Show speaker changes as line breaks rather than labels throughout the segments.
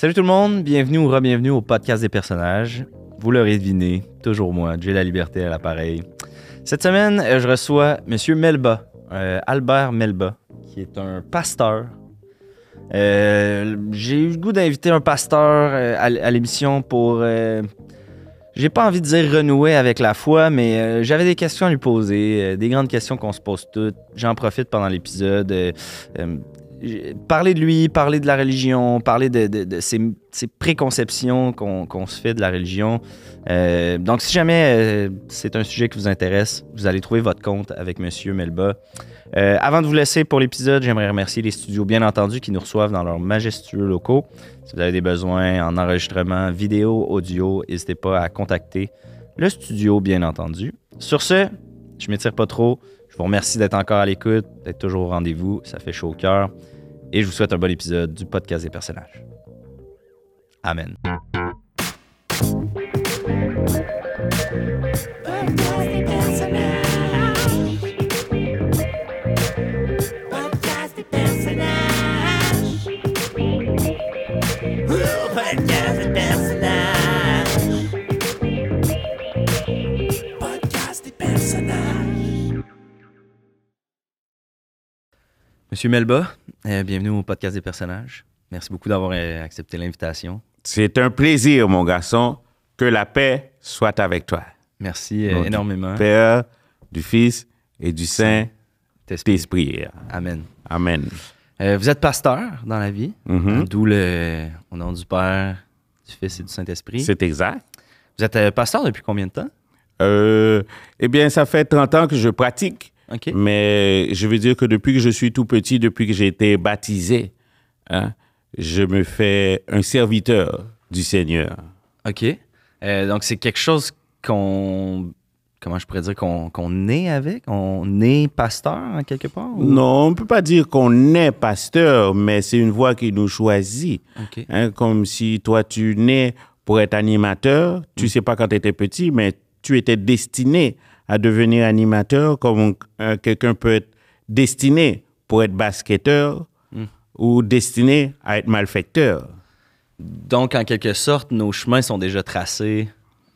Salut tout le monde, bienvenue ou re-bienvenue au podcast des personnages. Vous l'aurez deviné, toujours moi, j'ai la liberté à l'appareil. Cette semaine, euh, je reçois Monsieur Melba, euh, Albert Melba, qui est un pasteur. Euh, j'ai eu le goût d'inviter un pasteur à, l'émission pour. j'ai pas envie de dire renouer avec la foi, mais j'avais des questions à lui poser, des grandes questions qu'on se pose toutes. J'en profite pendant l'épisode. Parler de lui, parler de la religion, parler de, de- ses préconceptions qu'on se fait de la religion. Euh, donc, si jamais euh, c'est un sujet qui vous intéresse, vous allez trouver votre compte avec Monsieur Melba. Euh, avant de vous laisser pour l'épisode, j'aimerais remercier les studios, bien entendu, qui nous reçoivent dans leurs majestueux locaux. Si vous avez des besoins en enregistrement vidéo, audio, n'hésitez pas à contacter le studio, bien entendu. Sur ce, je m'étire pas trop. Vous remercie d'être encore à l'écoute, d'être toujours au rendez-vous. Ça fait chaud au cœur. Et je vous souhaite un bon épisode du podcast des personnages. Amen. Monsieur Melba, euh, bienvenue au podcast des personnages. Merci beaucoup d'avoir euh, accepté l'invitation.
C'est un plaisir, mon garçon, que la paix soit avec toi.
Merci euh,
du
énormément.
Père, du Fils et du Saint-Esprit.
Amen.
Amen.
Vous êtes pasteur dans la vie,
Mhm.
d'où le au nom du Père, du Fils et du Saint-Esprit.
C'est exact.
Vous êtes pasteur depuis combien de temps?
Eh bien, ça fait 30 ans que je pratique,
OK.
mais je veux dire que depuis que je suis tout petit, depuis que j'ai été baptisé, hein, je me fais un serviteur du Seigneur.
OK. Euh, donc, c'est quelque chose qu'on. Comment je pourrais dire qu'on qu'on est avec? On est pasteur, en quelque part? ou-
Non, on ne peut pas dire qu'on est pasteur, mais c'est une voie qui nous choisit.
OK.
Hein, comme si toi, tu nais pour être animateur. Tu
Mm.
sais pas quand tu étais petit, mais tu étais destiné à devenir animateur, comme euh, quelqu'un peut être destiné pour être basketteur
Mm.
ou destiné à être malfecteur.
Donc, en quelque sorte, nos chemins sont déjà tracés.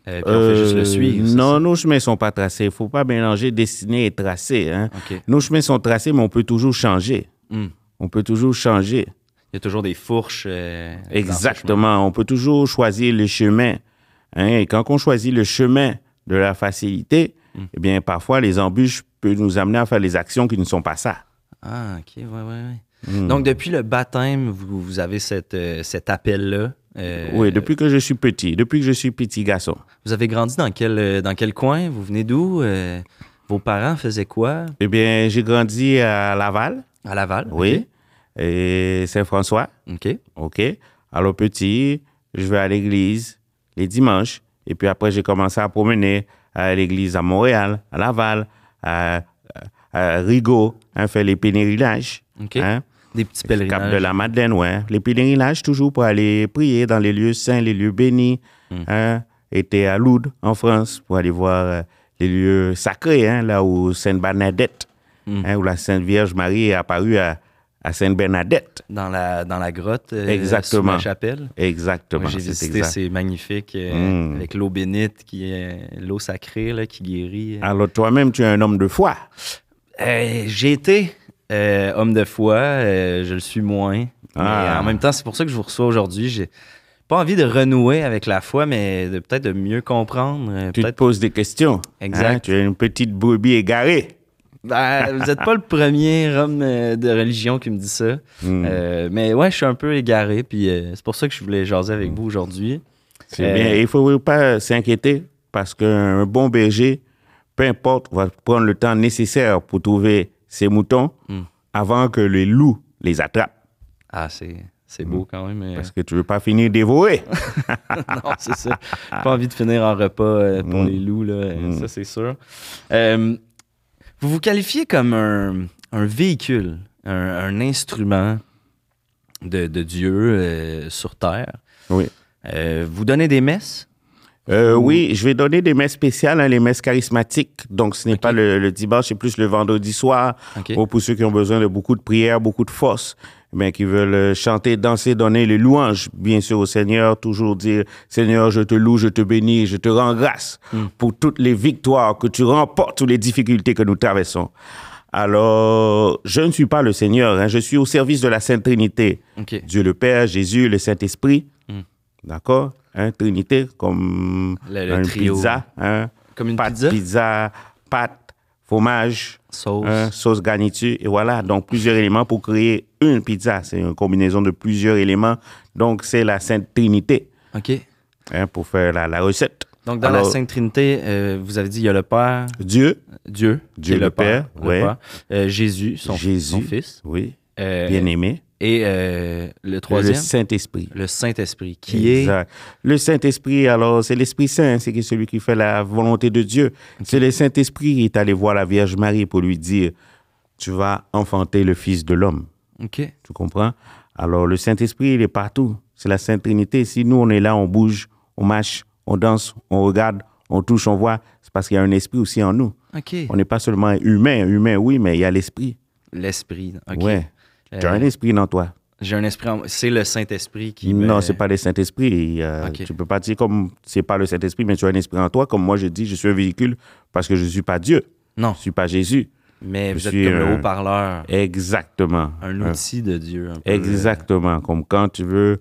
euh, puis on fait juste le
Euh,
suivre.
Non,
ça?
nos chemins sont pas tracés. Il faut pas mélanger destiné et tracé. hein. Nos chemins sont tracés, mais on peut toujours changer.
Hmm.
On peut toujours changer.
Il y a toujours des fourches. euh.
Exactement. On peut toujours choisir le chemin. hein. Et quand on choisit le chemin de la facilité,
Mm.
eh bien, parfois, les embûches peuvent nous amener à faire les actions qui ne sont pas ça.
Ah, OK. Ouais, ouais, ouais.
Mm.
Donc, depuis le baptême, vous, vous avez cette, euh, cet appel-là. euh,
oui, depuis que je suis petit, depuis que je suis petit garçon.
Vous avez grandi dans quel, euh, dans quel coin? Vous venez d'où? Euh, vos parents faisaient quoi?
Eh bien, j'ai grandi à Laval,
À Laval?
oui, et Saint-François,
OK.
OK. Alors, petit, je vais à l'église les dimanches, et puis après, j'ai commencé à promener à l'église à Montréal, à Laval, à, à Rigaud, hein, faire les pèlerinages. Hein.
Des petits
Cap
pèlerinages.
de la Madeleine, ouais. Les pèlerinages, toujours pour aller prier dans les lieux saints, les lieux bénis.
Mm.
Hein. Était à Lourdes, en France, pour aller voir euh, les lieux sacrés, hein, là où Sainte Bernadette,
Mm.
hein, où la Sainte Vierge Marie est apparue à, à Sainte Bernadette.
Dans la, dans la grotte. euh,
Exactement.
Sous la chapelle.
Exactement.
J'ai
c'est
visité,
exact.
c'est magnifique. euh,
Mm.
Avec l'eau bénite, qui est l'eau sacrée là, qui guérit.
Alors, toi-même, tu es un homme de foi.
Euh, j'ai été homme de foi, je le suis moins.
Ah.
Mais en même temps, c'est pour ça que je vous reçois aujourd'hui. J'ai pas envie de renouer avec la foi, mais de peut-être de mieux comprendre.
Tu te poses des questions.
Exact.
Hein, Tu es une petite brebis égarée.
Ben, vous n'êtes pas le premier homme euh, de religion qui me dit ça.
Mm.
Euh, mais ouais, je suis un peu égaré, puis euh, c'est pour ça que je voulais jaser avec vous aujourd'hui.
C'est
Euh,
bien. Il ne faut pas s'inquiéter parce qu'un bon berger, peu importe, va prendre le temps nécessaire pour trouver ses moutons
Mm.
avant que les loups les attrapent.
Ah, c'est, c'est beau quand même.
Parce que tu ne veux pas finir dévoré.
non, c'est ça. Pas envie de finir en repas pour les loups, là, ça c'est sûr. Vous vous qualifiez comme un, un véhicule, un, un instrument de, de Dieu euh, sur Terre.
Oui.
Euh, vous donnez des messes?
Euh, oui, je vais donner des messes spéciales, hein, les messes charismatiques. Donc, ce n'est pas le, le dimanche, c'est plus le vendredi soir. Ou pour ceux qui ont besoin de beaucoup de prières, beaucoup de force. Bien, qui veulent euh, chanter, danser, donner les louanges, bien sûr, au Seigneur, toujours dire, Seigneur, je te loue, je te bénis, je te rends grâce pour toutes les victoires que tu remportes, toutes les difficultés que nous traversons. Alors, je ne suis pas le Seigneur, hein, je suis au service de la Sainte Trinité. Dieu le Père, Jésus, le Saint-Esprit. D'accord? Hein, Trinité, comme
Le- le
une
trio.
pizza. Hein,
Comme une
pâte,
pizza?
pizza, pâte, fromage,
Sauce.
hein, sauce garniture. Et voilà, donc plusieurs éléments pour créer une pizza. C'est une combinaison de plusieurs éléments. Donc, c'est la Sainte Trinité
OK.
hein, pour faire la, la recette.
Donc, dans la Sainte Trinité, euh, vous avez dit, il y a le Père,
Dieu,
Dieu,
Dieu le Père,
le
ouais.
Père, euh, Jésus, son,
Jésus,
son Fils,
oui,
euh,
bien-aimé,
et euh, le
le
troisième,
Saint-Esprit.
le Saint-Esprit, qui est...
Exact. Le Saint-Esprit, alors, c'est l'Esprit Saint, c'est celui qui fait la volonté de Dieu. C'est le Saint-Esprit qui est allé voir la Vierge Marie pour lui dire Tu vas enfanter le Fils de l'homme.
OK.
Tu comprends? Alors, le Saint-Esprit, il est partout. C'est la Sainte Trinité. Si nous, on est là, on bouge, on marche, on danse, on regarde, on touche, on voit, c'est parce qu'il y a un esprit aussi en nous.
OK.
On n'est pas seulement humain. Humain, oui, mais il y a l'esprit.
L'Esprit. OK.
Ouais. Tu as
Euh,
un esprit dans toi.
J'ai un esprit en... C'est le Saint-Esprit qui me...
Non, c'est pas le Saint-Esprit. Euh,
Ok.
Tu peux pas dire comme c'est pas le Saint-Esprit, mais tu as un esprit en toi. Comme moi, je dis, je suis un véhicule parce que je suis pas Dieu.
Non,
Je suis pas Jésus.
mais
je
vous êtes comme le
un-
haut-parleur,
Exactement.
un outil de Dieu. un peu.
Exactement. Comme quand tu veux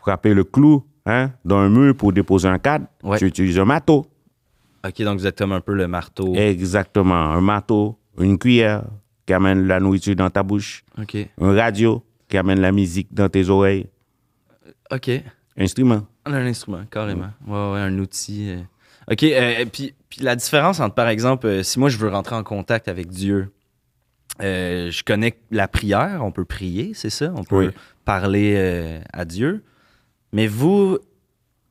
frapper le clou hein, dans un mur pour déposer un cadre,
Ouais.
tu utilises un marteau.
OK, donc vous êtes comme un peu le marteau.
Exactement. Un marteau, une cuillère qui amène la nourriture dans ta bouche,
OK.
un radio qui amène la musique dans tes oreilles,
OK.
instrument.
Un instrument, carrément. Ouais, ouais, un outil. euh. OK, euh, puis, puis la différence entre, par exemple, euh, si moi je veux rentrer en contact avec Dieu, euh, je connais la prière, on peut prier, c'est ça? On peut
Oui.
parler euh, à Dieu. Mais vous,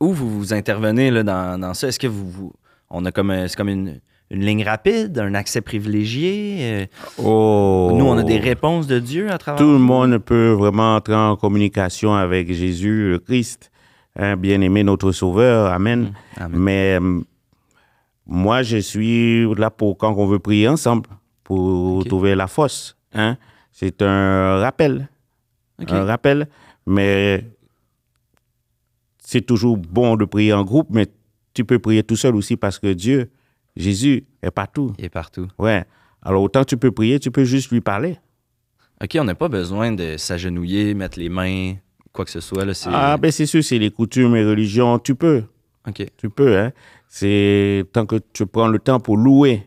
où vous, vous intervenez là, dans, dans ça? Est-ce que vous, vous- On a comme, c'est comme une, une ligne rapide, un accès privilégié? euh,
Oh.
Nous, on a des réponses de Dieu à travers.
Tout le monde peut vraiment entrer en communication avec Jésus, le Christ, hein, bien-aimé, notre Sauveur. Amen.
Amen.
Mais euh, moi, je suis là pour quand on veut prier ensemble, pour trouver la force. Hein. C'est un rappel. Un rappel. Mais c'est toujours bon de prier en groupe, mais tu peux prier tout seul aussi parce que Dieu, Jésus, est partout.
Il est partout.
Ouais. Alors, autant tu peux prier, tu peux juste lui parler.
OK, on n'a pas besoin de s'agenouiller, mettre les mains, quoi que ce soit. Là.
Ah, ben c'est sûr, c'est les coutumes et religions, tu peux.
OK.
Tu peux, hein. C'est tant que tu prends le temps pour louer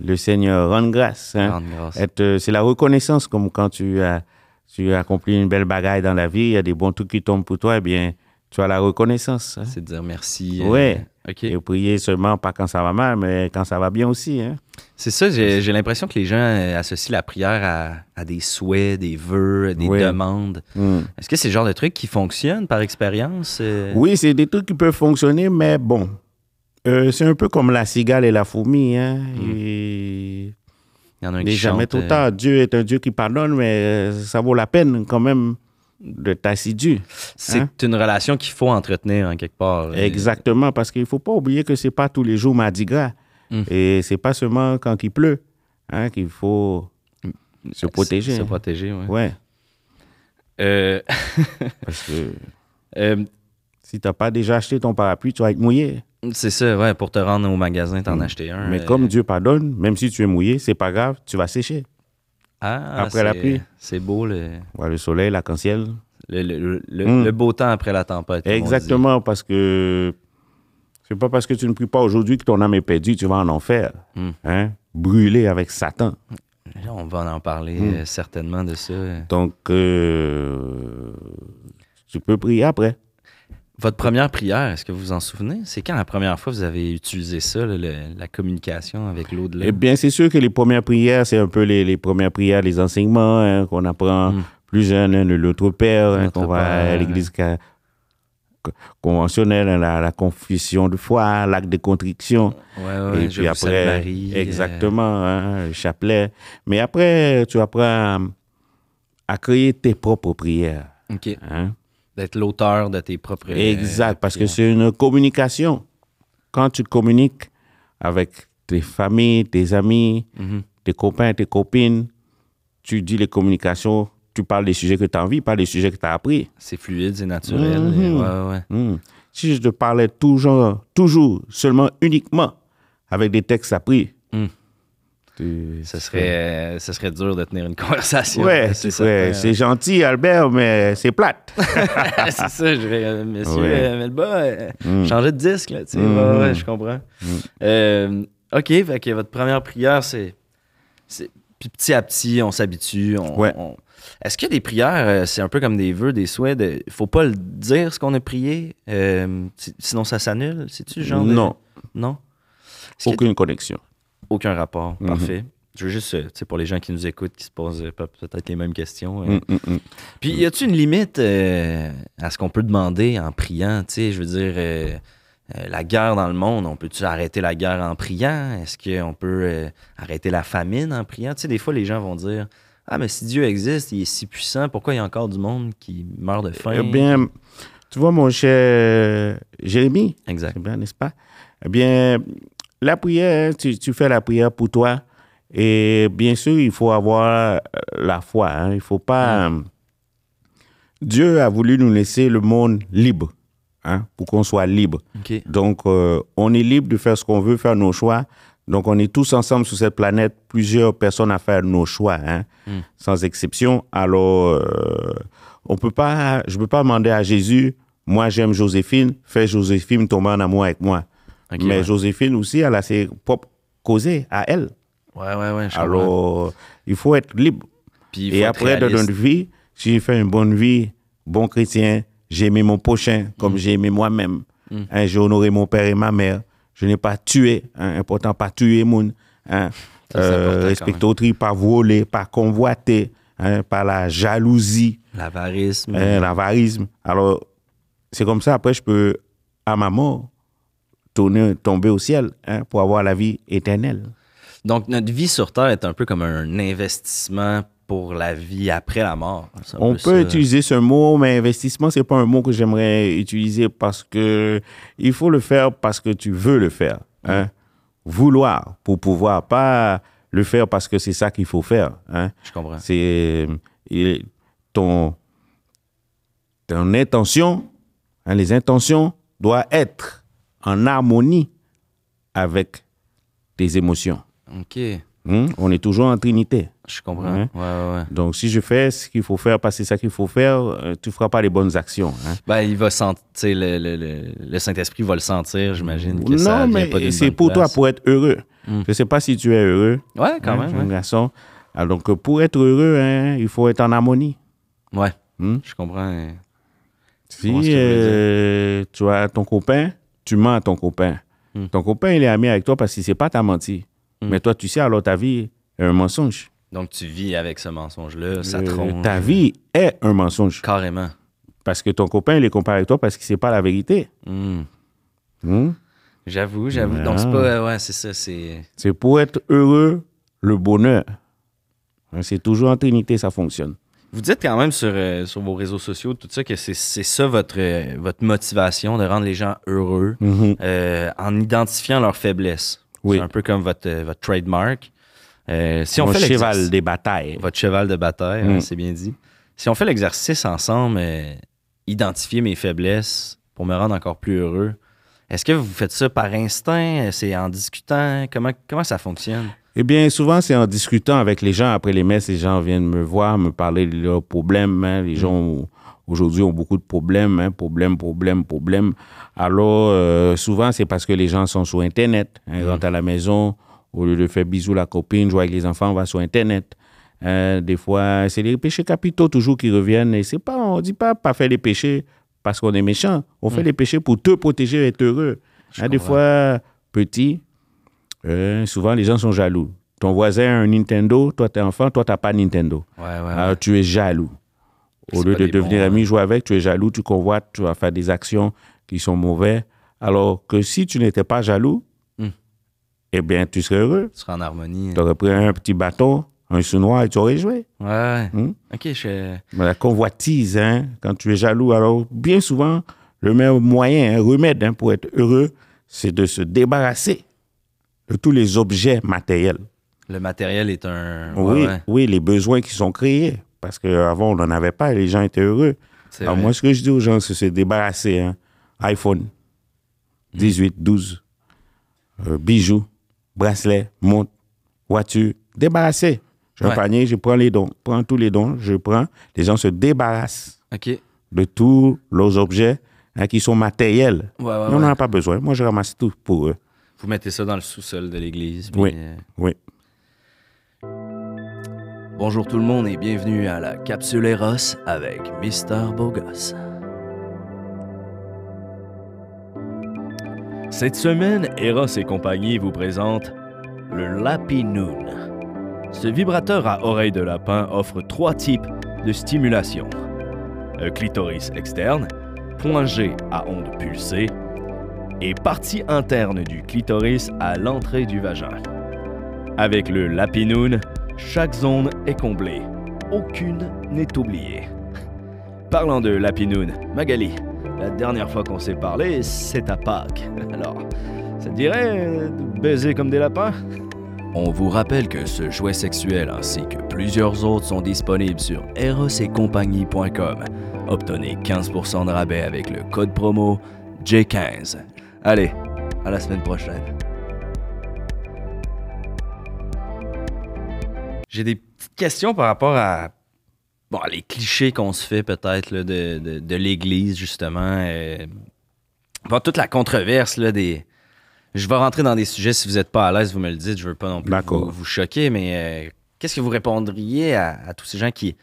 le Seigneur, rendre grâce. Hein.
Rendre grâce.
Euh, c'est la reconnaissance, comme quand tu as, tu as accompli une belle bagaille dans la vie, il y a des bons trucs qui tombent pour toi, eh bien, tu as la reconnaissance. hein.
C'est de dire merci. euh,
Ouais.
OK.
Et prier seulement pas quand ça va mal, mais quand ça va bien aussi. Hein.
C'est ça, j'ai, j'ai l'impression que les gens euh, associent la prière à, à des souhaits, des vœux, des demandes.
Hmm.
Est-ce que c'est le genre de truc qui fonctionne par expérience? euh?
Oui, c'est des trucs qui peuvent fonctionner, mais bon, euh, c'est un peu comme la cigale et la fourmi. Hein. Et
Il y en a un qui
jamais
chante,
trop
euh,
tard. Dieu est un Dieu qui pardonne, mais ça vaut la peine quand même de t'assidu.
C'est
Hein?
une relation qu'il faut entretenir en quelque part.
Exactement, parce qu'il ne faut pas oublier que c'est pas tous les jours Mardi Gras.
Mm.
Et c'est pas seulement quand il pleut hein, qu'il faut se protéger.
Se protéger, oui.
Ouais,
Euh,
parce que
euh,
si tu n'as pas déjà acheté ton parapluie, tu vas être mouillé.
c'est ça, ouais, pour te rendre au magasin, t'en
Mm.
acheter un.
Mais
euh,
comme Dieu pardonne, même si tu es mouillé, c'est pas grave, tu vas sécher.
Ah,
après la pluie.
C'est beau, le,
le soleil, l'arc-en-ciel.
le, le- le- le beau temps après la tempête.
Exactement, parce que c'est pas parce que tu ne pries pas aujourd'hui que ton âme est perdue, tu vas en enfer.
Mm.
Hein? Brûler avec Satan.
Là, On va en parler
Mm.
euh, certainement de ça.
Donc, euh, tu peux prier après.
Votre première prière, est-ce que vous vous en souvenez? C'est quand la première fois que vous avez utilisé ça, le- la communication avec l'au-delà?
Eh bien, c'est sûr que les premières prières, c'est un peu les, les premières prières, les enseignements hein, qu'on apprend
Mm.
plus jeune, hein, l'autre Père, hein, qu'on va à l'église ca- co- conventionnelle, hein, la, la confession de foi, l'acte de contrition.
Ouais, ouais,
et
je
puis
vous
après,
Marie, euh,
exactement, hein, le chapelet. Mais après, tu apprends à, créer tes propres prières.
OK. D'être l'auteur de tes propres. euh,
Exact, parce que c'est une communication. Quand tu communiques avec tes familles, tes amis,
Mhm.
tes copains, tes copines, tu dis les communications tu parles des sujets que tu as envie, pas des sujets que tu as appris.
C'est fluide, c'est naturel.
Mhm.
Ouais, ouais.
Hmm. Si je te parlais toujours, toujours, seulement, uniquement avec des textes appris,
Ce serait, serait dur de tenir une conversation.
Ouais,
c'est
c'est ouais,
certain.
c'est gentil, Albert, mais c'est plate.
c'est ça, je dirais, euh, monsieur
Ouais.
euh, Melba, euh,
Mm.
changez de disque, là, tu sais.
Mhm.
Ouais, ouais, je comprends. Euh, OK, fait que votre première prière, c'est... Puis petit à petit, on s'habitue. on-
Ouais.
on- Est-ce a des prières, c'est un peu comme des vœux, des souhaits, de... faut pas le dire ce qu'on a prié, euh, si- sinon ça s'annule? C'est-tu genre de-
Non,
Non? A
aucune connexion.
Aucun rapport,
Mhm.
parfait. Je veux juste, euh, tu sais, pour les gens qui nous écoutent, qui se posent euh, pe- peut-être les mêmes questions. euh,
Mm, mm, mm.
puis, y a-tu une limite euh, à ce qu'on peut demander en priant? Tu sais, je veux dire, euh, euh, la guerre dans le monde, on peut-tu arrêter la guerre en priant? Est-ce qu'on peut arrêter la famine en priant? Tu sais, des fois, les gens vont dire Ah, mais si Dieu existe, il est si puissant, pourquoi il y a encore du monde qui meurt de faim?
Eh bien, tu vois, mon cher Jérémy,
Exact.
n'est-ce pas? Eh bien, la prière, tu, tu fais la prière pour toi. Et bien sûr, il faut avoir euh, la foi. hein. Il faut pas. euh, Dieu a voulu nous laisser le monde libre, hein, pour qu'on soit libre. Donc, euh, on est libre de faire ce qu'on veut, faire nos choix. Donc, on est tous ensemble sur cette planète, plusieurs personnes à faire nos choix, hein,
Mm.
sans exception. Alors, euh, on peut pas, je ne peux pas demander à Jésus, moi j'aime Joséphine, fais Joséphine tomber en amour avec moi. Mais
ouais.
Joséphine aussi, elle a ses propres causées à elle.
Ouais, ouais, ouais. je.
Alors, il faut être libre.
Puis
Et après, dans notre vie, si j'ai fait une bonne vie, bon chrétien, j'ai aimé mon prochain comme
Mm.
j'ai aimé moi-même. Hein, j'ai honoré mon père et ma mère. Je n'ai pas tué. Hein, important, pas tuer moun. Hein,
quand
respecter autrui, pas voler, pas convoiter, hein, pas la jalousie,
L'avarisme.
hein, l'avarisme. Alors, c'est comme ça, après, je peux, à ma mort, tourner, tomber au ciel hein, pour avoir la vie éternelle.
Donc, notre vie sur Terre est un peu comme un investissement pour la vie après la mort.
On
peu
peut
ça.
utiliser ce mot, mais investissement, c'est pas un mot que j'aimerais utiliser parce que il faut le faire parce que tu veux le faire. Hein? Vouloir pour pouvoir, pas le faire parce que c'est ça qu'il faut faire. Hein?
Je comprends.
C'est ton, ton intention, hein, les intentions doivent être en harmonie avec tes émotions.
OK.
Hein? On est toujours en trinité.
Je comprends.
Ouais.
Ouais, ouais, ouais.
Donc, si je fais ce qu'il faut faire, parce que c'est ça qu'il faut faire, euh, tu ne feras pas les bonnes actions. hein.
Ben, il va sentir, le, le, le, le Saint-Esprit va le sentir, j'imagine. Que
Non, mais c'est pour toi pour être heureux.
Mm.
Je ne sais pas si tu es heureux,
Ouais, quand
hein,
même.
garçon. Alors, donc, pour être heureux, hein, il faut être en harmonie.
Ouais,
Hmm?
je comprends. hein.
Si
comprends
euh, tu as ton copain, tu mens à ton copain.
Mm.
Ton copain, il est ami avec toi parce qu'il ne sait pas t'as menti.
Mm.
Mais toi, tu sais, alors ta vie est un mensonge.
Donc, tu vis avec ce mensonge-là, ça
Euh,
trompe.
ta vie est un mensonge.
Carrément.
Parce que ton copain, il est comparé avec toi parce qu'il ne sait pas la vérité.
Hmm.
Hmm?
J'avoue, j'avoue.
Ah.
Donc, c'est pas. Ouais, c'est ça, c'est.
C'est pour être heureux, le bonheur. Hein, C'est toujours en trinité, ça fonctionne.
Vous dites quand même sur, euh, sur vos réseaux sociaux, tout ça, que c'est ça votre, euh, votre motivation, de rendre les gens heureux euh, en identifiant leurs faiblesses.
Oui.
C'est un peu comme votre, votre trademark. Si on
Mon
fait l'exercice-
cheval des batailles.
Votre cheval de bataille,
Mm.
hein, c'est bien dit. Si on fait l'exercice ensemble, identifier mes faiblesses pour me rendre encore plus heureux, est-ce que vous faites ça par instinct? C'est en discutant? Comment, comment ça fonctionne?
Eh bien, souvent, c'est en discutant avec les gens. Après les messes, les gens viennent me voir, me parler de leurs problèmes. hein. Les gens, ont- aujourd'hui, ont beaucoup de problèmes. Hein. Problèmes, problèmes, problèmes. Alors, euh, souvent, c'est parce que les gens sont sur Internet. Hein. Ils rentrent à la maison, au lieu de faire bisous à la copine, jouer avec les enfants, on va sur Internet. Hein, des fois, c'est les péchés capitaux toujours qui reviennent. Et c'est pas, on dit pas pas faire les péchés parce qu'on est méchant. On fait les péchés pour te protéger et être heureux. Hein, des fois, petit, euh, souvent, les gens sont jaloux. Ton voisin a un Nintendo, toi, t'es enfant, toi, t'as pas Nintendo.
Ouais, ouais.
Alors, tu es jaloux. Au lieu de devenir
bons,
ami, jouer avec, tu es jaloux, tu convoites, tu vas faire des actions qui sont mauvaises. Alors que si tu n'étais pas jaloux,
Hmm.
eh bien, tu serais heureux.
Tu seras en harmonie.
Tu aurais pris un petit bâton, un sous-noir et tu aurais joué.
Ouais.
Hmm?
OK, je...
Mais la convoitise, hein, quand tu es jaloux, alors bien souvent, le meilleur moyen, un remède hein, pour être heureux, c'est de se débarrasser de tous les objets matériels.
le matériel est un...
Oui,
ouais,
oui, les besoins qui sont créés parce qu'avant, on n'en avait pas et les gens étaient heureux. Alors
vrai.
moi, ce que je dis aux gens, c'est se débarrasser. hein. iPhone, 18, 12, euh, bijoux, bracelets, montre, voiture, débarrasser. J'ai un panier, je prends les dons, prends tous les dons, je prends. Les gens se débarrassent
OK. Ouais,
de tous leurs objets hein, qui sont matériels.
ouais,
on n'en a pas besoin. Moi, je ramasse tout pour eux.
Vous mettez ça dans le sous-sol de l'église.
Oui.
euh,
Oui.
Bonjour tout le monde et bienvenue à la Capsule Eros avec Mister Bogos. Cette semaine, Eros et compagnie vous présente le Lapinoon. Ce vibrateur à oreille de lapin offre trois types de stimulation. Un clitoris externe, point G à ondes pulsées et partie interne du clitoris à l'entrée du vagin. Avec le Lapinoon, chaque zone est comblée. Aucune n'est oubliée. Parlant de Lapinoon, Magali, la dernière fois qu'on s'est parlé, c'est à Pâques. Alors, ça te dirait euh, de baiser comme des lapins? On vous rappelle que ce jouet sexuel ainsi que plusieurs autres sont disponibles sur erosetcompagnie.com. Obtenez 15% de rabais avec le code promo J15. Allez, à la semaine prochaine. J'ai des petites questions par rapport à bon, les clichés qu'on se fait peut-être de, de- de l'Église, justement. euh, bon, toute la controverse là, des. Je vais rentrer dans des sujets, si vous n'êtes pas à l'aise, vous me le dites, je veux pas non plus vous, vous choquer, mais euh, qu'est-ce que vous répondriez à, à tous ces gens qui.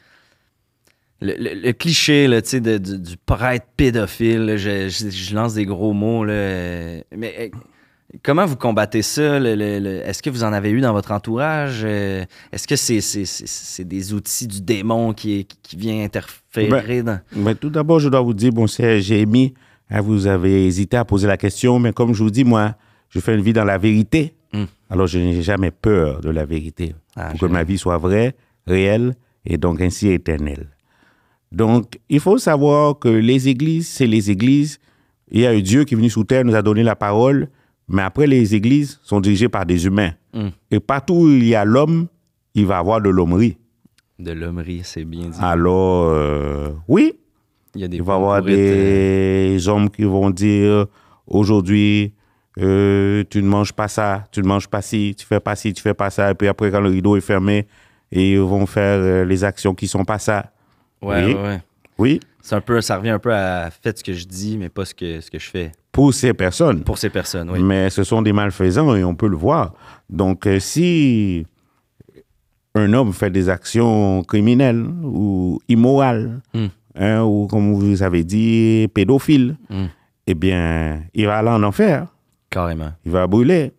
Le, le- le cliché là, de- du, du prêtre pédophile, là, je, je- je lance des gros mots, là, euh, mais euh, Comment vous combattez ça? Est-ce que vous en avez eu dans votre entourage? Euh, Est-ce que c'est c'est- c'est- c'est des outils du démon qui, qui vient interférer dans...
Mais tout d'abord, je dois vous dire, bon, c'est Jérémy, hein, vous avez hésité à poser la question, mais comme je vous dis, moi, je fais une vie dans la vérité.
Mm.
Alors, je n'ai jamais peur de la vérité.
Ah,
pour que ma vie soit vraie, réelle et donc ainsi éternelle. Donc, il faut savoir que les églises, c'est les églises. Il y a un Dieu qui est venu sous terre, nous a donné la parole, mais après, les églises sont dirigées par des humains.
Mm.
Et partout où il y a l'homme, il va y avoir de l'hommerie.
De l'hommerie, c'est bien dit.
Alors, euh, oui,
Il y a des
il va y avoir
pourrites, euh,
des hommes qui vont dire aujourd'hui, euh, tu ne manges pas ça, tu ne manges pas ci, tu fais pas ci, tu fais pas ça. Et puis après, quand le rideau est fermé, ils vont faire les actions qui sont pas ça.
Ouais,
oui.
ouais.
Oui,
C'est un peu, ça revient un peu à faites ce que je dis, mais pas ce que, ce que je fais.
pour ces personnes.
Pour ces personnes, oui.
Mais ce sont des malfaisants et on peut le voir. Donc, euh, si un homme fait des actions criminelles ou immorales,
Mm.
hein, ou comme vous avez dit, pédophile,
Mm.
eh bien, il va aller en enfer.
Carrément.
Il va brûler.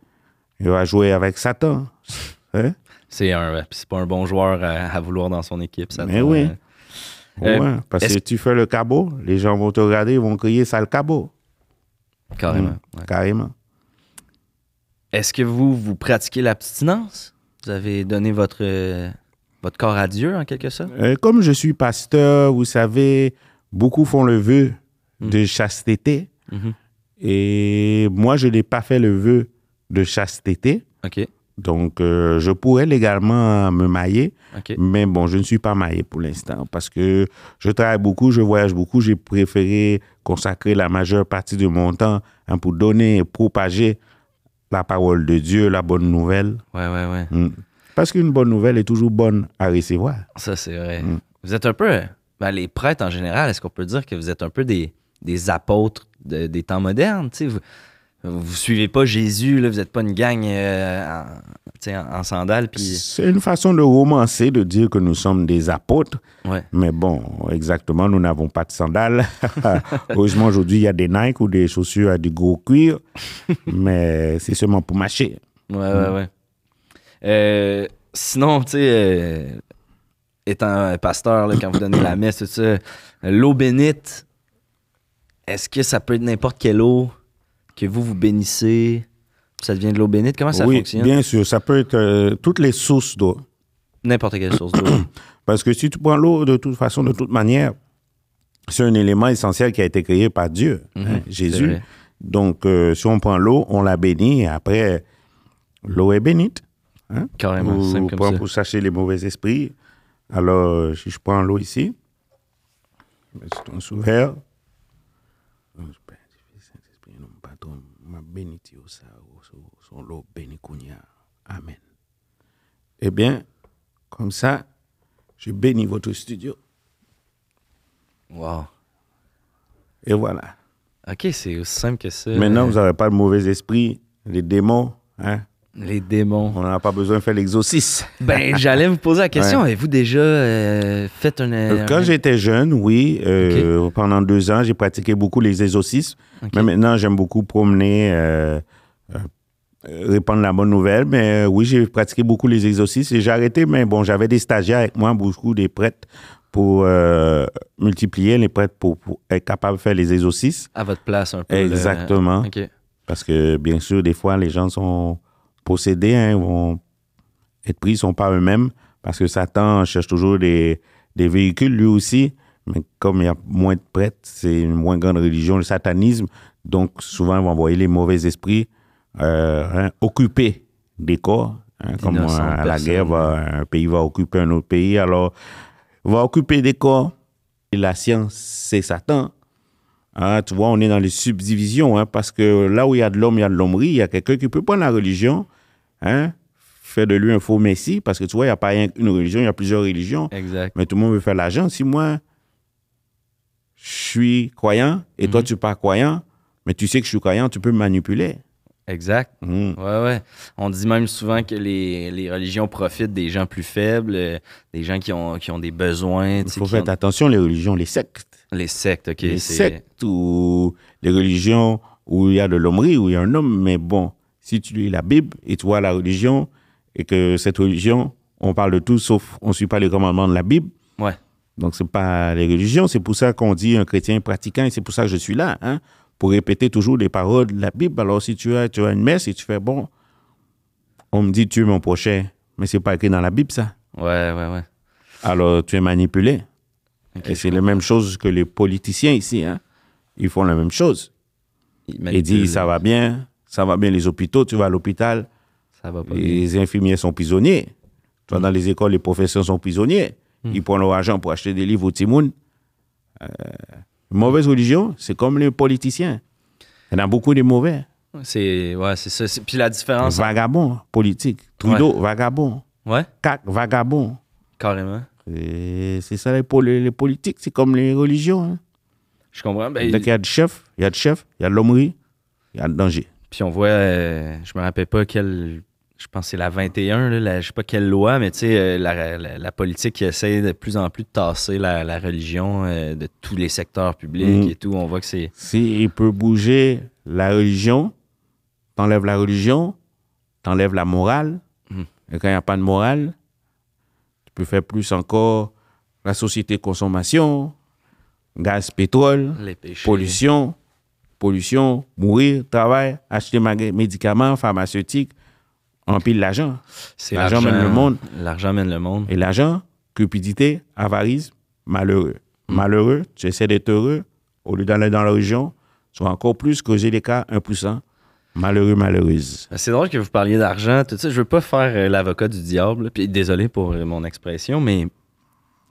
Il va jouer avec Satan. Hein?
C'est un, c'est pas un bon joueur à, à vouloir dans son équipe. Ça
Mais oui.
Euh, Euh,
Ouais, parce que tu fais le cabot, les gens vont te regarder, ils vont crier ça le cabot.
carrément.
Mm,
ouais.
Carrément.
Est-ce que vous, vous pratiquez l'abstinence? Vous avez donné votre, euh, votre corps à Dieu, en quelque sorte?
Euh, comme je suis pasteur, vous savez, beaucoup font le vœu
Mm.
de chasteté.
Mhm.
Et moi, je n'ai pas fait le vœu de chasteté.
OK.
Donc, euh, je pourrais légalement me mailler. Mais bon, je ne suis pas maillé pour l'instant parce que je travaille beaucoup, je voyage beaucoup. J'ai préféré consacrer la majeure partie de mon temps hein, pour donner et propager la parole de Dieu, la bonne nouvelle.
Ouais, ouais, ouais.
Mm. Parce qu'une bonne nouvelle est toujours bonne à recevoir.
Ça, c'est vrai.
Mm.
Vous êtes un peu. ben, les prêtres en général, est-ce qu'on peut dire que vous êtes un peu des, des apôtres de- des temps modernes? Tu sais, vous, vous suivez pas Jésus, là, vous n'êtes pas une gang euh, en, sandales.
C'est une façon de romancer, de dire que nous sommes des apôtres.
ouais.
Mais bon, exactement, nous n'avons pas de sandales. Heureusement, aujourd'hui, il y a des Nike ou des chaussures à du gros cuir. mais c'est seulement pour mâcher.
Ouais, ouais, ouais. Euh, sinon, tu sais, euh, étant un pasteur, là, quand vous donnez la messe, tout ça, l'eau bénite, est-ce que ça peut être n'importe quelle eau? Que vous, vous bénissez? Ça devient de l'eau bénite? Comment ça
oui,
fonctionne?
bien sûr, ça peut être euh, toutes les sources d'eau.
N'importe quelle source d'eau.
Parce que si tu prends l'eau de toute façon, de toute manière, c'est un élément essentiel qui a été créé par Dieu, hein,
Mhm,
Jésus. Donc, euh, si on prend l'eau, on la bénit et après, l'eau est bénite. Hein?
Carrément,
Ou
simple comme
pour,
ça.
pour chasser les mauvais esprits. Alors, si je prends l'eau ici, je mets sur ton sourire. Oh, Père, Saint-Esprit, non, patron, m'a béni ça, son l'eau béni. Amen. Eh bien, comme ça, je bénis votre studio.
Wow.
Et voilà.
OK, c'est aussi simple que ça.
Maintenant, vous n'aurez pas de mauvais esprit, les démons. Hein?
Les démons.
On n'a pas besoin de faire l'exorcisme.
Ben, j'allais vous poser la question. Avez-vous déjà euh, fait un...
Euh, Quand j'étais jeune, oui, euh, pendant deux ans, j'ai pratiqué beaucoup les exorcismes. Mais maintenant, j'aime beaucoup promener, répandre la bonne nouvelle. Mais oui, j'ai pratiqué beaucoup les exorcismes et j'ai arrêté. Mais bon, j'avais des stagiaires avec moi, beaucoup des prêtres pour euh, multiplier les prêtres pour, pour être capable de faire les exorcismes.
À votre place, un peu.
Exactement. Parce que, bien sûr, des fois, les gens sont possédés, hein, vont être pris, ils sont pas eux-mêmes. Parce que Satan cherche toujours des, des véhicules, lui aussi. Mais comme il y a moins de prêtres, c'est une moins grande religion, le satanisme. Donc, souvent, ils vont envoyer les mauvais esprits euh, hein, occuper des corps. hein, comme
D'innocentes
euh, à la guerre, va- un pays va occuper un autre pays. Alors, va occuper des corps. Et la science, c'est Satan. Hein, tu vois, on est dans les subdivisions, hein, parce que là où il y a de l'homme, il y a de l'hommerie. Il y a quelqu'un qui peut prendre la religion, hein, faire de lui un faux messie, parce que tu vois, il n'y a pas qu'une religion, il y a plusieurs religions,
Exact.
mais tout le monde veut faire l'argent. Si moi, je suis croyant et toi, tu n'es pas croyant, mais tu sais que je suis croyant, tu peux me manipuler.
Exact.
Mhm.
Ouais, ouais. On dit même souvent que les, les religions profitent des gens plus faibles, euh, des gens qui ont, qui ont des besoins.
Il faut faire
ont-
attention, les religions, les sectes.
Les sectes, OK.
les sectes ou les religions où il y a de l'hommerie, où il y a un homme, mais bon, si tu lis la Bible et tu vois la religion et que cette religion, on parle de tout sauf on ne suit pas les commandements de la Bible.
Ouais.
Donc, c'est pas les religions. C'est pour ça qu'on dit un chrétien pratiquant et c'est pour ça que je suis là, hein, pour répéter toujours les paroles de la Bible. Alors, si tu as, tu as une messe et tu fais, bon, on me dit tu es mon prochain, mais c'est pas écrit dans la Bible, ça.
Ouais, ouais, ouais.
Alors, tu es manipulé. Et c'est la même chose que les politiciens ici, hein. Ils font la même chose.
Ils
dit ça va bien, ça va bien les hôpitaux, tu vas à l'hôpital,
Ça va pas bien.
les infirmiers sont prisonniers. Tu vas dans les écoles, les professeurs sont prisonniers. Ils prennent leur argent pour acheter des livres au Timoun. Euh, mauvaise religion, c'est comme les politiciens. Il y en a beaucoup de mauvais.
C'est ouais, c'est ça. Puis la différence.
Vagabond politique. Trudeau, vagabond.
Ouais,
CAC, vagabond.
carrément.
C'est ça les, poli- les politiques, c'est comme les religions. hein.
Je comprends. Ben,
Dès qu'il y a du chef, il y a du chef, il y a de l'hommerie, il y a de danger.
Puis on voit, euh, je me rappelle pas quelle, je pense que c'est la 21, là, la- je sais pas quelle loi, mais tu sais, euh, la, la- la politique qui essaie de plus en plus de tasser la, religion euh, de tous les secteurs publics
Mm.
et tout. On voit que c'est.
S'il peut bouger la religion, t'enlèves la religion, t'enlèves la morale.
Mhm.
Et quand il n'y a pas de morale, tu peux faire plus encore la société consommation, gaz, pétrole,
Les
pollution, pollution, mourir, travail, acheter médicaments, pharmaceutiques, empile l'argent.
C'est
l'argent mène le monde.
L'argent mène le monde.
Et l'argent, cupidité, avarice, malheureux.
Mm.
Malheureux, tu essaies d'être heureux, au lieu d'aller dans la religion, tu vas encore plus creuser les cas 1%. Malheureux, malheureuse.
C'est drôle que vous parliez d'argent, tout ça. Je veux pas faire euh, l'avocat du diable. Puis désolé pour euh, mon expression, mais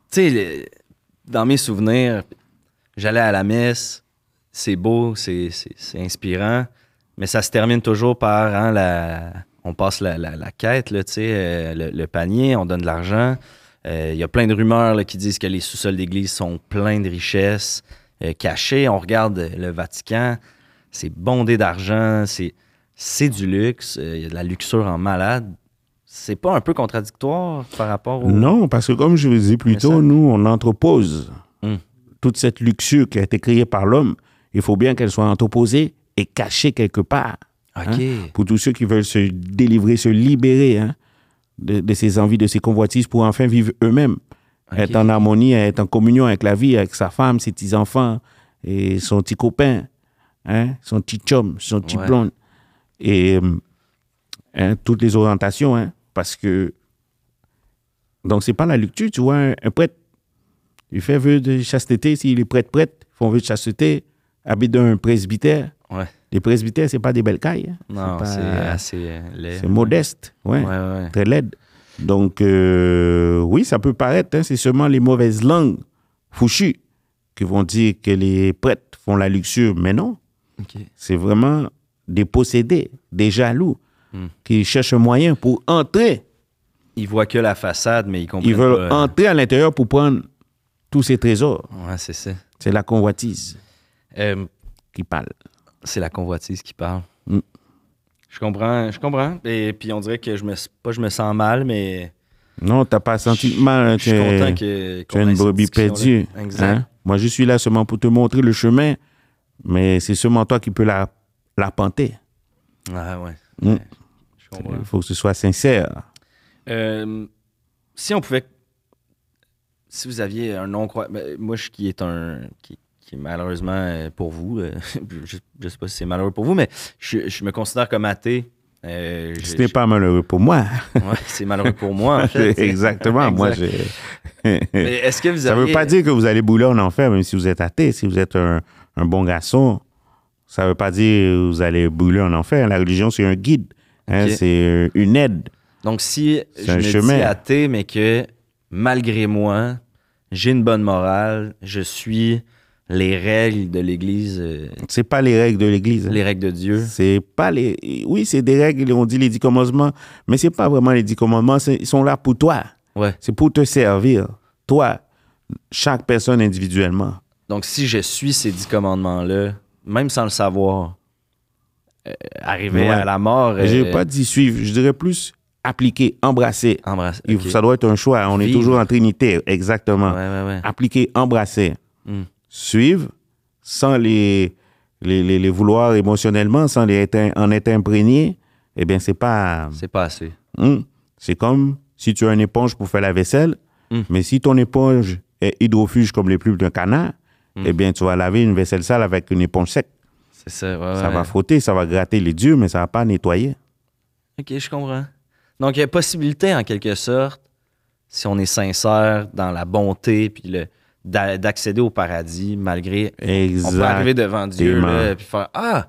tu sais, dans mes souvenirs, j'allais à la messe, c'est beau, c'est inspirant, mais ça se termine toujours par hein, la, on passe la, la- la quête, là, euh, le, le panier, on donne de l'argent. Euh, Il y a plein de rumeurs là, qui disent que les sous-sols d'église sont pleins de richesses euh, cachées. On regarde le Vatican, c'est bondé d'argent, c'est du luxe, il y a de la luxure en malade. C'est pas un peu contradictoire par rapport au.
Non, parce que comme je vous disais plus tôt, nous, on entrepose
Hum.
toute cette luxure qui a été créée par l'homme. Il faut bien qu'elle soit entreposée et cachée quelque part. Hein, pour tous ceux qui veulent se délivrer, se libérer hein, de, de ces envies, de ces convoitises, pour enfin vivre eux-mêmes. Être en harmonie, être en communion avec la vie, avec sa femme, ses petits-enfants et son petit copain, hein, son petit chum, son petit
Ouais.
blonde. Et euh, toutes les orientations, parce que. Donc, c'est pas la lecture, tu vois, un, un prêtre, il fait vœu de chasteté, s'il est prêtre, prêtre, font vœu de chasteté, habite dans un presbytère.
Ouais.
Les presbytères, c'est pas des belles cailles. hein.
Non, c'est assez euh, laid.
C'est modeste, ouais, très laide. Donc, euh, oui, ça peut paraître, hein, c'est seulement les mauvaises langues fouchues qui vont dire que les prêtres font la luxure, mais non. C'est vraiment des possédés, des jaloux,
Hmm.
qui cherchent un moyen pour entrer.
Ils voient que la façade, mais ils comprennent
Ils veulent
pas.
entrer à l'intérieur pour prendre tous ces trésors.
Ouais, c'est ça.
C'est la convoitise
Euh,
qui parle.
c'est la convoitise qui parle.
Mm.
Je comprends, je comprends. Et puis on dirait que je me, pas je me sens mal, mais
Non, t'as pas senti de mal. hein,
je suis content que
Tu es une brebis perdue.
Exact.
hein. Moi, je suis là seulement pour te montrer le chemin, mais c'est seulement toi qui peux la- l'arpenter.
Ah ouais.
Mm. Il faut que ce soit sincère.
Euh, si on pouvait. Si vous aviez un nom croyant. Moi, je, qui est un. Qui, qui malheureusement euh, pour vous. euh, je, je sais pas si c'est malheureux pour vous, mais je, je me considère comme athée. Euh, je-
Ce n'est
je-
pas malheureux pour moi.
ouais, c'est malheureux pour moi, en fait.
Exactement. Moi,
Exact. Mais est-ce que vous
Ça ne veut pas dire que vous allez bouler en enfer, même si vous êtes athée. Si vous êtes un, un bon garçon, ça ne veut pas dire que vous allez brûler en enfer. La religion, c'est un guide. hein, c'est une aide.
Donc, si je
un
me
chemin.
dis athée, mais que malgré moi, j'ai une bonne morale, je suis les règles de l'Église, euh,
C'est pas les règles de l'Église. hein.
les règles de Dieu.
C'est pas les. Oui, c'est des règles, on dit les dix commandements, mais c'est pas vraiment les dix commandements. Ils sont là pour toi.
Ouais.
C'est pour te servir. Toi, chaque personne individuellement.
Donc, si je suis ces dix commandements-là, même sans le savoir, euh, arriver
Ouais.
à la mort,
Je
euh,
n'ai pas dit suivre, je dirais plus appliquer, embrasser.
embrasser.
Il-
ok.
Ça doit être un choix. On est toujours en trinité, exactement.
Ouais, ouais, ouais.
Appliquer, embrasser.
Hmm.
Suivre sans les, les, les- les vouloir émotionnellement, sans les être, en être imprégné, eh bien, c'est pas.
C'est pas assez.
Hmm. C'est comme si tu as une éponge pour faire la vaisselle,
Hmm.
mais si ton éponge est hydrofuge comme les plumes d'un canard,
Hmm.
eh bien, tu vas laver une vaisselle sale avec une éponge sec.
C'est ça, ouais,
Ça
ouais.
va frotter, ça va gratter les dieux, mais ça va pas nettoyer.
Ok, je comprends. Donc, il y a possibilité, en quelque sorte, si on est sincère dans la bonté, puis le, d'accéder au paradis, malgré. On peut arriver devant Dieu, là, puis faire Ah,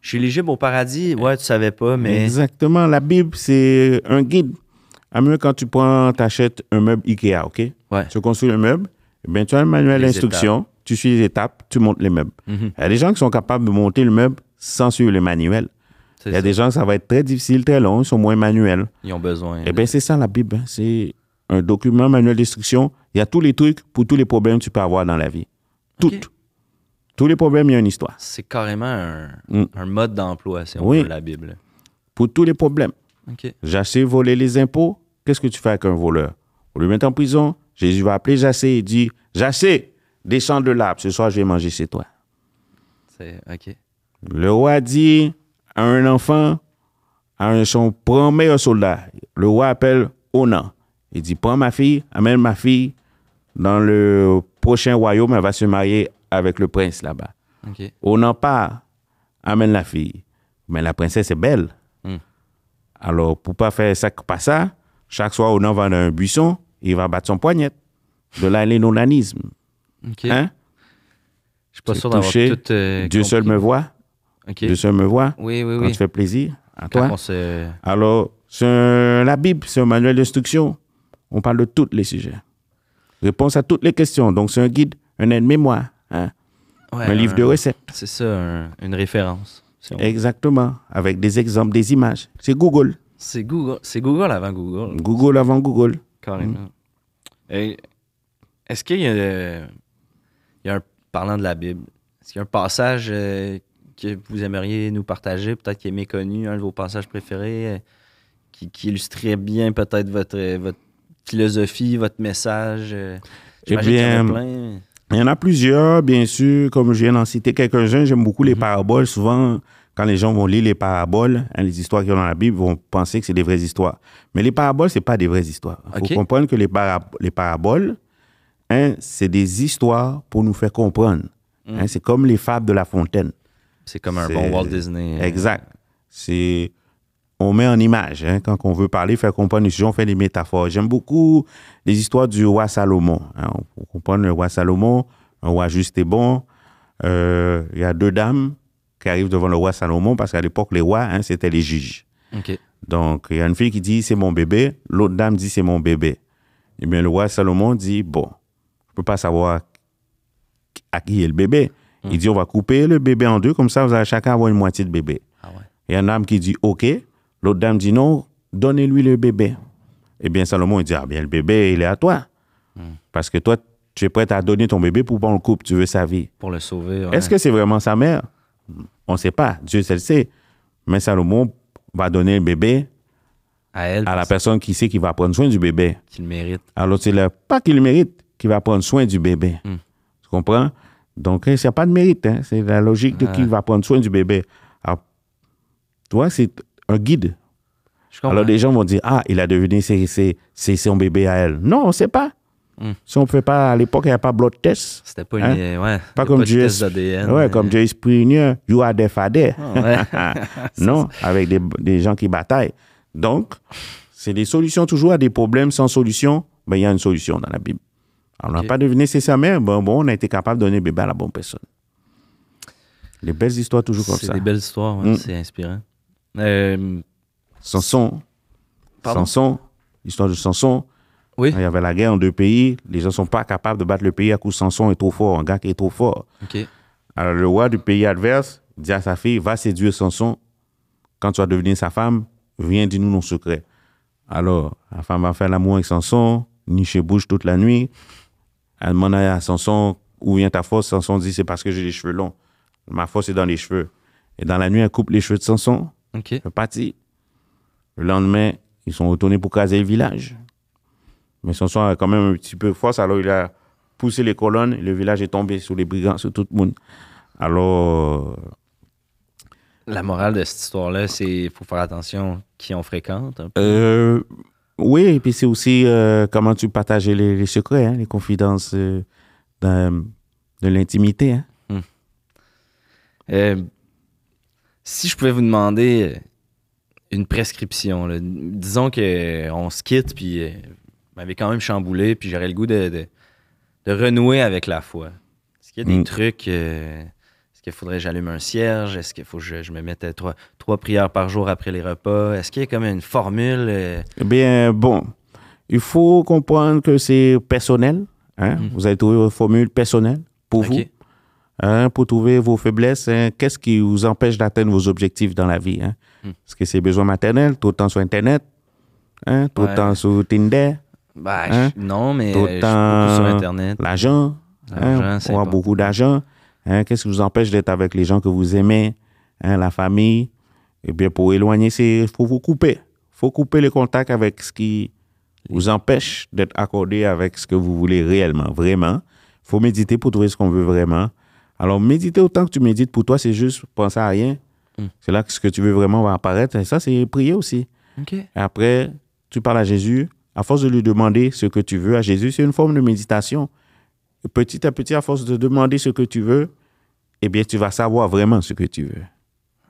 je suis éligible au paradis. Ouais, tu savais pas, mais.
Exactement. La Bible, c'est un guide. À mieux quand tu prends, t'achètes un meuble Ikea, OK?
Ouais.
Tu construis un meuble, eh bien, tu as un manuel d'instruction, tu suis les étapes, tu montes les meubles.
Mhm.
Il y a des gens qui sont capables de monter le meuble sans suivre le manuel. Il y a
ça.
des gens, ça va être très difficile, très long, ils sont moins manuels.
Ils ont besoin.
Eh bien, c'est ça la Bible. hein. C'est un document manuel d'instruction. Il y a tous les trucs pour tous les problèmes que tu peux avoir dans la vie. Toutes.
Ok.
Tous les problèmes, il y a une histoire.
C'est carrément un,
Mm.
un mode d'emploi, si on
Oui.
la Bible.
Pour tous les problèmes.
OK.
Jassé voler les impôts, qu'est-ce que tu fais avec un voleur? Pour le mettre en prison, Jésus va appeler Jassé et dit Jassé, descends de l'arbre, ce soir je vais manger chez toi.
C'est OK.
Le roi dit à un enfant, à un, son premier soldat, le roi appelle Onan. Il dit Prends ma fille, amène ma fille dans le prochain royaume, elle va se marier avec le prince là-bas.
OK.
Onan part, amène la fille. Mais la princesse est belle.
Hmm.
Alors, pour pas faire ça, pas ça, chaque soir, Onan va dans un buisson, il va battre son poignet. De là, l'onanisme.
OK.
Hein?
Je suis pas sûr d'avoir tout. euh,
Dieu seul me voit. Dieu seul me voit.
Oui, oui,
Quand
oui.
tu fais plaisir à
Quand
toi.
on se.
Alors, c'est la Bible, c'est un manuel d'instruction. On parle de tous les sujets. Réponse à toutes les questions. Donc, c'est un guide, un aide-mémoire, hein,
Ouais,
un livre de recettes.
C'est ça, un- une référence. si on-
Exactement. Avec des exemples, des images. C'est Google.
C'est Google. C'est Google avant Google.
Google avant Google.
Carrément. Et Est-ce qu'il y a, euh, il y a un, parlant de la Bible, est-ce qu'il y a un passage euh, que vous aimeriez nous partager, peut-être qui est méconnu, un de vos passages préférés, euh, qui, qui illustrerait bien peut-être votre, votre philosophie, votre message? euh, a
bien,
plein.
Il y en a plusieurs, bien sûr. Comme je viens d'en citer quelques-uns, j'aime beaucoup
Mhm.
les paraboles. Souvent, quand les gens vont lire les paraboles, hein, les histoires qu'il y a dans la Bible, vont penser que c'est des vraies histoires. Mais les paraboles, c'est pas des vraies histoires. Il faut comprendre que les, para- les paraboles, hein, c'est des histoires pour nous faire comprendre.
Mhm.
Hein, c'est comme les fables de La Fontaine.
C'est comme un bon Walt Disney.
Exact. C'est on met en image hein, quand on veut parler, faire comprendre les sujets, on fait des métaphores. J'aime beaucoup les histoires du roi Salomon. hein. Pour comprendre le roi Salomon, un roi juste et bon. Euh, Il y a deux dames qui arrivent devant le roi Salomon parce qu'à l'époque les rois hein, c'était les juges. Donc, il y a une fille qui dit c'est mon bébé, l'autre dame dit c'est mon bébé. Eh bien, le roi Salomon dit bon, je ne peux pas savoir à qui est le bébé. Il dit on va couper le bébé en deux, comme ça vous allez chacun avoir une moitié de bébé.
Ah ouais.
Il y a une dame qui dit OK, l'autre dame dit non, donnez-lui le bébé. Eh bien, Salomon il dit ah bien, le bébé, il est à toi. Parce que toi, tu es prêt à donner ton bébé pour prendre le couple, tu veux sa vie.
Pour le sauver. ouais.
Est-ce que c'est vraiment sa mère? On ne sait pas, Dieu seul sait. Mais Salomon va donner le bébé
à elle,
à la personne qui sait qu'il va prendre soin du bébé.
qu'il le mérite.
Alors, c'est le pas qu'il le mérite qui va prendre soin du bébé.
Hmm.
Tu comprends? Donc, il n'y a pas de mérite. hein. C'est la logique de qui va prendre soin du bébé. Alors, toi, c'est un guide. Alors, les gens vont dire, ah, il a devenu, c'est, c'est, c'est son bébé à elle. Non, on ne sait pas.
Hmm.
Si on ne fait pas, à l'époque, il n'y a pas blood test.
C'était pas une.
Hein?
Ouais.
Pas comme Dieu.
d'ADN.
Ouais,
euh,
comme Dieu Springer, you are there, father.
ouais.
non, avec des, des gens qui bataillent. Donc, c'est des solutions toujours à des problèmes sans solution. Ben, il y a une solution dans la Bible. Alors, on n'a pas deviné c'est sa mère. Bon, bon, on a été capable de donner bébé à la bonne personne. Les belles histoires toujours comme
C'est
ça.
des belles histoires, ouais,
Mm.
c'est inspirant. Euh,
Samson,
Pardon?
Samson, l'histoire de Samson.
oui,
Il y avait la guerre en deux pays. Les gens ne sont pas capables de battre le pays à cause Samson est trop fort, un gars qui est trop fort.
ok.
Alors le roi du pays adverse dit à sa fille, va séduire Samson. Quand tu vas devenir sa femme, viens dis-nous nos secrets. Alors, la femme va faire l'amour avec Samson, nicher bouche toute la nuit. Elle demande à Samson, où vient ta force? Samson dit, c'est parce que j'ai les cheveux longs. Ma force est dans les cheveux. Et dans la nuit, elle coupe les cheveux de Samson.
Ok.
Le lendemain, ils sont retournés pour caser le village. Mais Samson a quand même un petit peu force, alors il a poussé les colonnes et le village est tombé sur les brigands, sur tout le monde. Alors,
La morale de cette histoire-là, c'est qu'il faut faire attention qui on fréquente.
euh, oui, et puis c'est aussi euh, comment tu partages les, les secrets, hein, les confidences euh, de l'intimité. hein.
Euh, si je pouvais vous demander une prescription, là, disons qu'on se quitte, puis euh, vous m'avez quand même chamboulé, puis j'aurais le goût de, de, de renouer avec la foi. Est-ce qu'il y a des
Mm.
trucs euh, Est-ce qu'il faudrait que j'allume un cierge? Est-ce qu'il faut que je, je me mette à trois, trois prières par jour après les repas? Est-ce qu'il y a comme une formule euh,
Eh bien, bon, il faut comprendre que c'est personnel. hein?
Mhm.
Vous avez trouvé une formule personnelle pour vous. Hein, pour trouver vos faiblesses. hein. Qu'est-ce qui vous empêche d'atteindre vos objectifs dans la vie? Hein?
Hmm.
Est-ce que c'est besoin maternel, tout le temps sur Internet, hein? tout
Ouais.
le temps sur Tinder, Hein?
je- non, mais
Tout en-
beaucoup sur Internet.
l'argent, hein? avoir
important.
beaucoup d'argent. Qu'est-ce qui vous empêche d'être avec les gens que vous aimez, la famille? Eh bien, pour éloigner, il faut vous couper. Il faut couper le contact avec ce qui vous empêche d'être accordé avec ce que vous voulez réellement, vraiment. Il faut méditer pour trouver ce qu'on veut vraiment. Alors, méditer autant que tu médites, pour toi, c'est juste penser à rien.
Hmm.
C'est là que ce que tu veux vraiment va apparaître. Et ça, c'est prier aussi. Et après, tu parles à Jésus. À force de lui demander ce que tu veux à Jésus, c'est une forme de méditation. Et petit à petit, à force de demander ce que tu veux, eh bien, tu vas savoir vraiment ce que tu veux.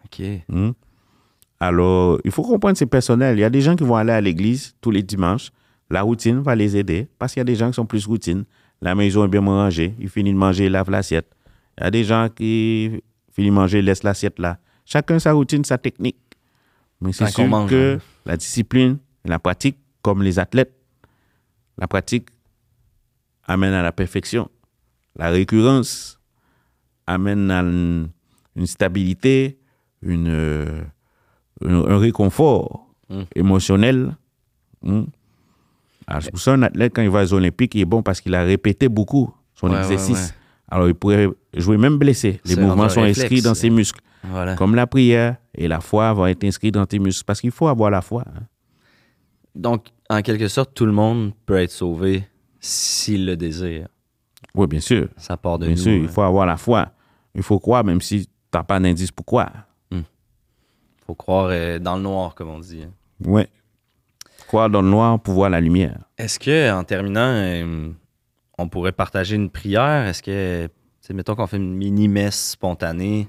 Ok.
Hmm? Alors, il faut comprendre, c'est personnel. Il y a des gens qui vont aller à l'église tous les dimanches. La routine va les aider parce qu'il y a des gens qui sont plus routine. La maison est bien rangée. Ils finissent de manger, ils lavent l'assiette. Il y a des gens qui finissent de manger, laissent l'assiette là. Chacun sa routine, sa technique. Mais c'est sûr
mange,
que
hein.
la discipline et la pratique, comme les athlètes, la pratique amène à la perfection. La récurrence amène à une, une stabilité, une, euh, un, un réconfort
Mm.
émotionnel. Mm. Alors, c'est pour ça un athlète, quand il va aux Olympiques, il est bon parce qu'il a répété beaucoup son
Ouais, ouais,
exercice.
ouais.
Alors, il pourrait jouer même blessé. Les mouvements sont
réflexe,
inscrits dans ses muscles.
Voilà.
Comme la prière et la foi vont être inscrits dans tes muscles. Parce qu'il faut avoir la foi. hein.
Donc, en quelque sorte, tout le monde peut être sauvé s'il le désire.
Oui, bien sûr.
Ça part de
Bien
nous.
sûr, il
hein.
faut avoir la foi. Il faut croire, même si tu n'as pas d'indice pourquoi.
faut croire euh, dans le noir, comme on dit. hein.
Oui. Croire dans le noir pour voir la lumière.
Est-ce que, en terminant, euh, on pourrait partager une prière? Est-ce que, mettons qu'on fait une mini-messe spontanée,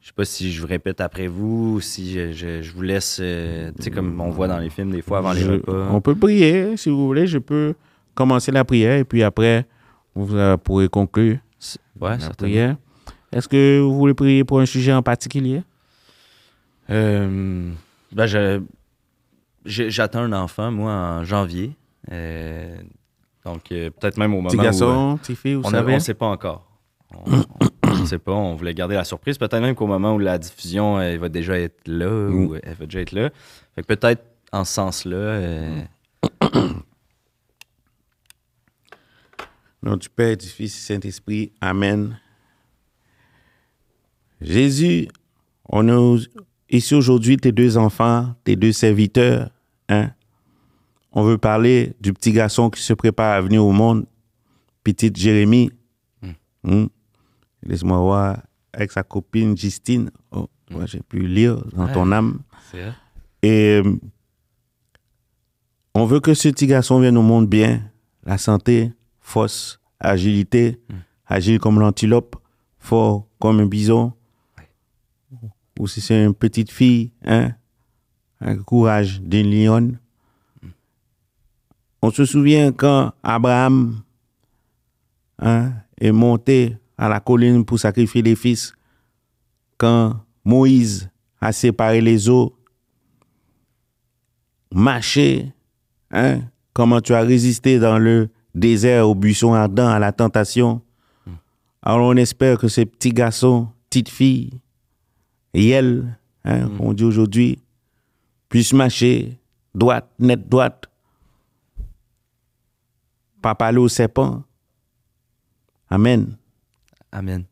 je sais pas si je vous répète après vous, ou si je, je- je vous laisse, euh, tu sais, comme on voit dans les films des fois avant les repas.
On peut prier, si vous voulez. Je peux commencer la prière et puis après, vous euh, pourrez conclure
Ouais,
la prière. Est-ce que vous voulez prier pour un sujet en particulier?
Euh, Ben, j'attends un enfant, moi, en janvier. Euh, donc, euh, peut-être même au moment
Petit
où, euh,
fille,
on ne sait pas encore. On ne sait pas, on voulait garder la surprise. Peut-être même qu'au moment où la diffusion elle va déjà être là,
Mm.
ou elle va déjà être là. Fait que peut-être en ce sens-là. euh,
Nom du Père, du Fils du Saint-Esprit. Amen. Jésus, on est ici aujourd'hui, tes deux enfants, tes deux serviteurs. Hein? On veut parler du petit garçon qui se prépare à venir au monde, petite Jérémie. Hmm. Laisse-moi voir avec sa copine Justine. Oh, moi, j'ai pu lire dans ton âme. Et euh, on veut que ce petit garçon vienne au monde bien. La santé, force, agilité, agile comme l'antilope, fort comme un bison. Ou si c'est une petite fille, hein, un courage d'une lionne. On se souvient quand Abraham hein, est monté à la colline pour sacrifier les fils, quand Moïse a séparé les eaux marcher, hein? comment tu as résisté dans le désert, au buisson ardent, à la tentation. Alors on espère que ces petits garçons, petites filles, et elles, hein, on dit aujourd'hui, puissent marcher droite, net droite, pas parler au serpent. Amen.
Amen.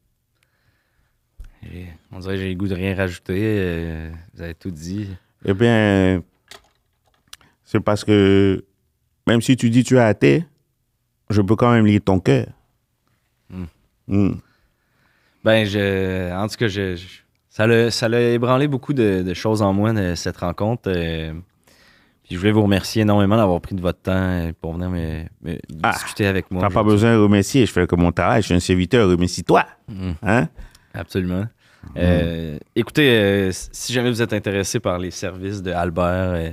On dirait que j'ai le goût de rien rajouter. euh, vous avez tout dit.
Eh bien, c'est parce que même si tu dis tu es athée, je peux quand même lire ton cœur. Mm.
Ben, je, en tout cas, je, je- ça l'a ça l'a ébranlé beaucoup de, de choses en moi, de cette rencontre. euh, puis je voulais vous remercier énormément d'avoir pris de votre temps euh, pour venir me, me
Ah,
discuter avec moi.
T'as pas besoin de remercier, je fais comme mon travail, je suis un serviteur, remercie-toi.
Mm.
Hein?
Absolument. Euh, écoutez, euh, si jamais vous êtes intéressé par les services de Albert, euh,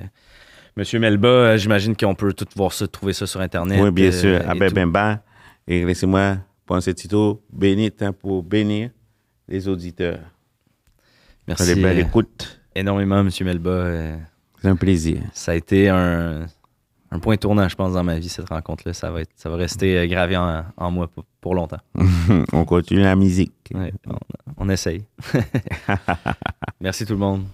Monsieur Melba, j'imagine qu'on peut tout voir ça, trouver ça sur Internet.
Oui, bien sûr.
et
Ah ben, ben, ben. Et laissez-moi prendre ce titre béni hein, pour bénir les auditeurs.
Merci
Allez,
euh,
écoute.
énormément, Monsieur Melba.
C'est un plaisir.
ça a été un, un point tournant, je pense, dans ma vie, cette rencontre-là. Ça va, être, ça va rester euh, gravé en, en moi pour, pour longtemps.
On continue la musique.
Ouais, on, on essaye. Merci tout le monde.